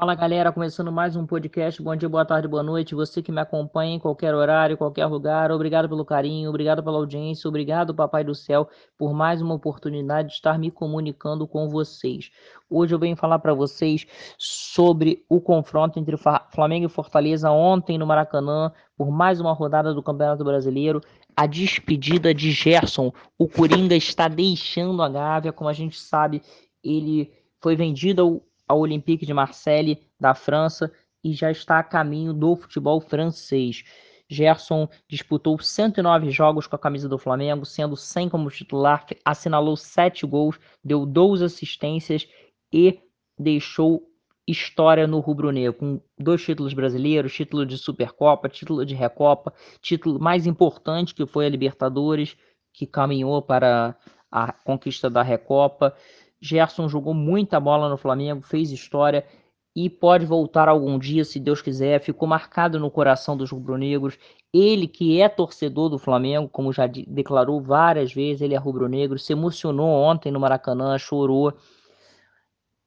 Fala galera, começando mais um podcast. Bom dia, boa tarde, boa noite. Você que me acompanha em qualquer horário, qualquer lugar, obrigado pelo carinho, obrigado pela audiência, obrigado, Papai do Céu, por mais uma oportunidade de estar me comunicando com vocês. Hoje eu venho falar para vocês sobre o confronto entre Flamengo e Fortaleza ontem no Maracanã, por mais uma rodada do Campeonato Brasileiro. A despedida de Gerson. O Coringa está deixando a Gávea, como a gente sabe, ele foi vendido ao ao Olympique de Marseille da França e já está a caminho do futebol francês. Gerson disputou 109 jogos com a camisa do Flamengo, sendo 100 como titular, assinalou 7 gols, deu 12 assistências e deixou história no rubro-negro, com dois títulos brasileiros, título de Supercopa, título de Recopa, título mais importante que foi a Libertadores, que caminhou para a conquista da Recopa. Gerson jogou muita bola no Flamengo, fez história e pode voltar algum dia, se Deus quiser. Ficou marcado no coração dos rubro-negros. Ele, que é torcedor do Flamengo, como já declarou várias vezes, ele é rubro-negro, se emocionou ontem no Maracanã, chorou.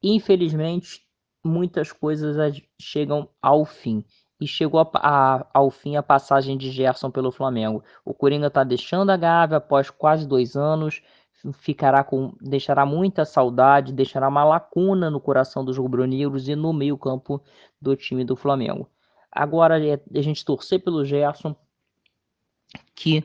Infelizmente, muitas coisas chegam ao fim. E chegou a, a, ao fim a passagem de Gerson pelo Flamengo. O Coringa está deixando a Gávea após quase dois anos ficará com deixará muita saudade, deixará uma lacuna no coração dos rubro-negros e no meio-campo do time do Flamengo. Agora é a gente torcer pelo Gerson que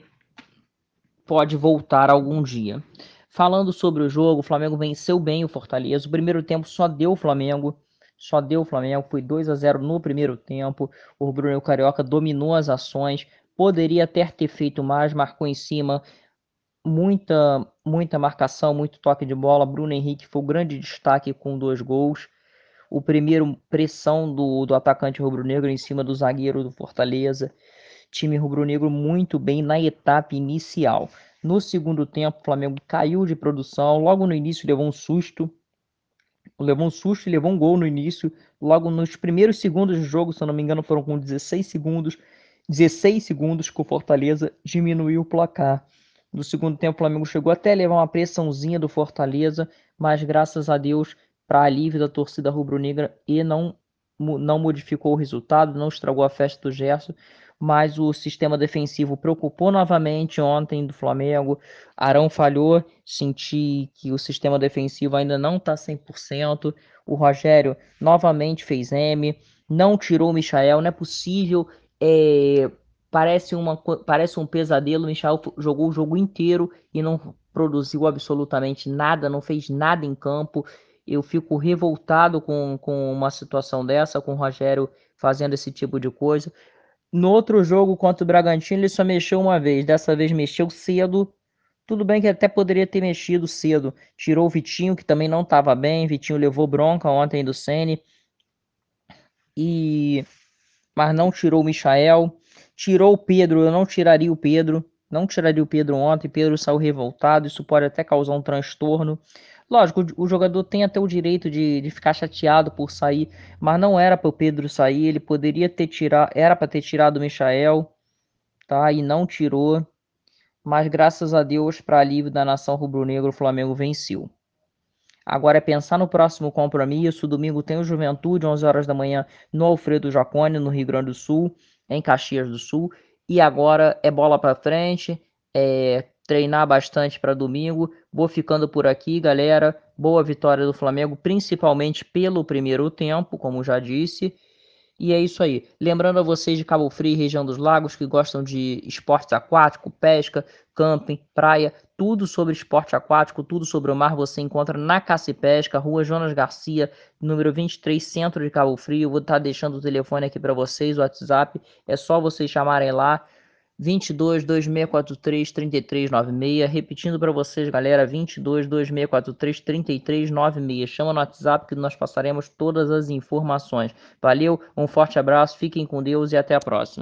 pode voltar algum dia. Falando sobre o jogo, o Flamengo venceu bem o Fortaleza. O primeiro tempo só deu o Flamengo, só deu o Flamengo, foi 2 a 0 no primeiro tempo. O Bruno Carioca dominou as ações, poderia até ter feito mais, marcou em cima, muita, muita marcação, muito toque de bola. Bruno Henrique foi o grande destaque com dois gols. O primeiro, pressão do, do atacante rubro-negro em cima do zagueiro do Fortaleza. Time rubro-negro muito bem na etapa inicial. No segundo tempo, o Flamengo caiu de produção. Logo no início, levou um susto. Levou um susto e levou um gol no início. Logo nos primeiros segundos do jogo, se eu não me engano, foram com 16 segundos. 16 segundos que o Fortaleza diminuiu o placar. No segundo tempo, o Flamengo chegou até a levar uma pressãozinha do Fortaleza, mas graças a Deus, para alívio da torcida rubro-negra, e não, não modificou o resultado, não estragou a festa do Gerson, mas o sistema defensivo preocupou novamente ontem do Flamengo. Arão falhou, senti que o sistema defensivo ainda não está 100%. O Rogério novamente fez M, não tirou o Michael, não é possível é, Parece, uma, parece um pesadelo. Michel jogou o jogo inteiro e não produziu absolutamente nada, não fez nada em campo. Eu fico revoltado com, com uma situação dessa, com o Rogério fazendo esse tipo de coisa. No outro jogo contra o Bragantino, ele só mexeu uma vez. Dessa vez mexeu cedo. Tudo bem que até poderia ter mexido cedo. Tirou o Vitinho, que também não estava bem. Vitinho levou bronca ontem do Sene. E mas não tirou o Michael. Tirou o Pedro, eu não tiraria o Pedro. Não tiraria o Pedro ontem. Pedro saiu revoltado. Isso pode até causar um transtorno. Lógico, o jogador tem até o direito de, de ficar chateado por sair, mas não era para o Pedro sair. Ele poderia ter tirado, era para ter tirado o Michael, tá? E não tirou. Mas graças a Deus, para alívio da nação rubro-negra, o Flamengo venceu. Agora é pensar no próximo compromisso. Domingo tem o Juventude, 11 horas da manhã, no Alfredo Jacone, no Rio Grande do Sul em Caxias do Sul. E agora é bola para frente, é treinar bastante para domingo. Vou ficando por aqui, galera. Boa vitória do Flamengo, principalmente pelo primeiro tempo, como já disse. E é isso aí. Lembrando a vocês de Cabo Frio, região dos lagos, que gostam de esportes aquáticos, pesca, camping, praia, tudo sobre esporte aquático, tudo sobre o mar você encontra na Caça e Pesca, Rua Jonas Garcia, número 23, centro de Cabo Frio. Vou estar deixando o telefone aqui para vocês, o WhatsApp. É só vocês chamarem lá. 22 2643 3396. Repetindo para vocês, galera, 22 2643 3396. Chama no WhatsApp que nós passaremos todas as informações. Valeu, um forte abraço, fiquem com Deus e até a próxima.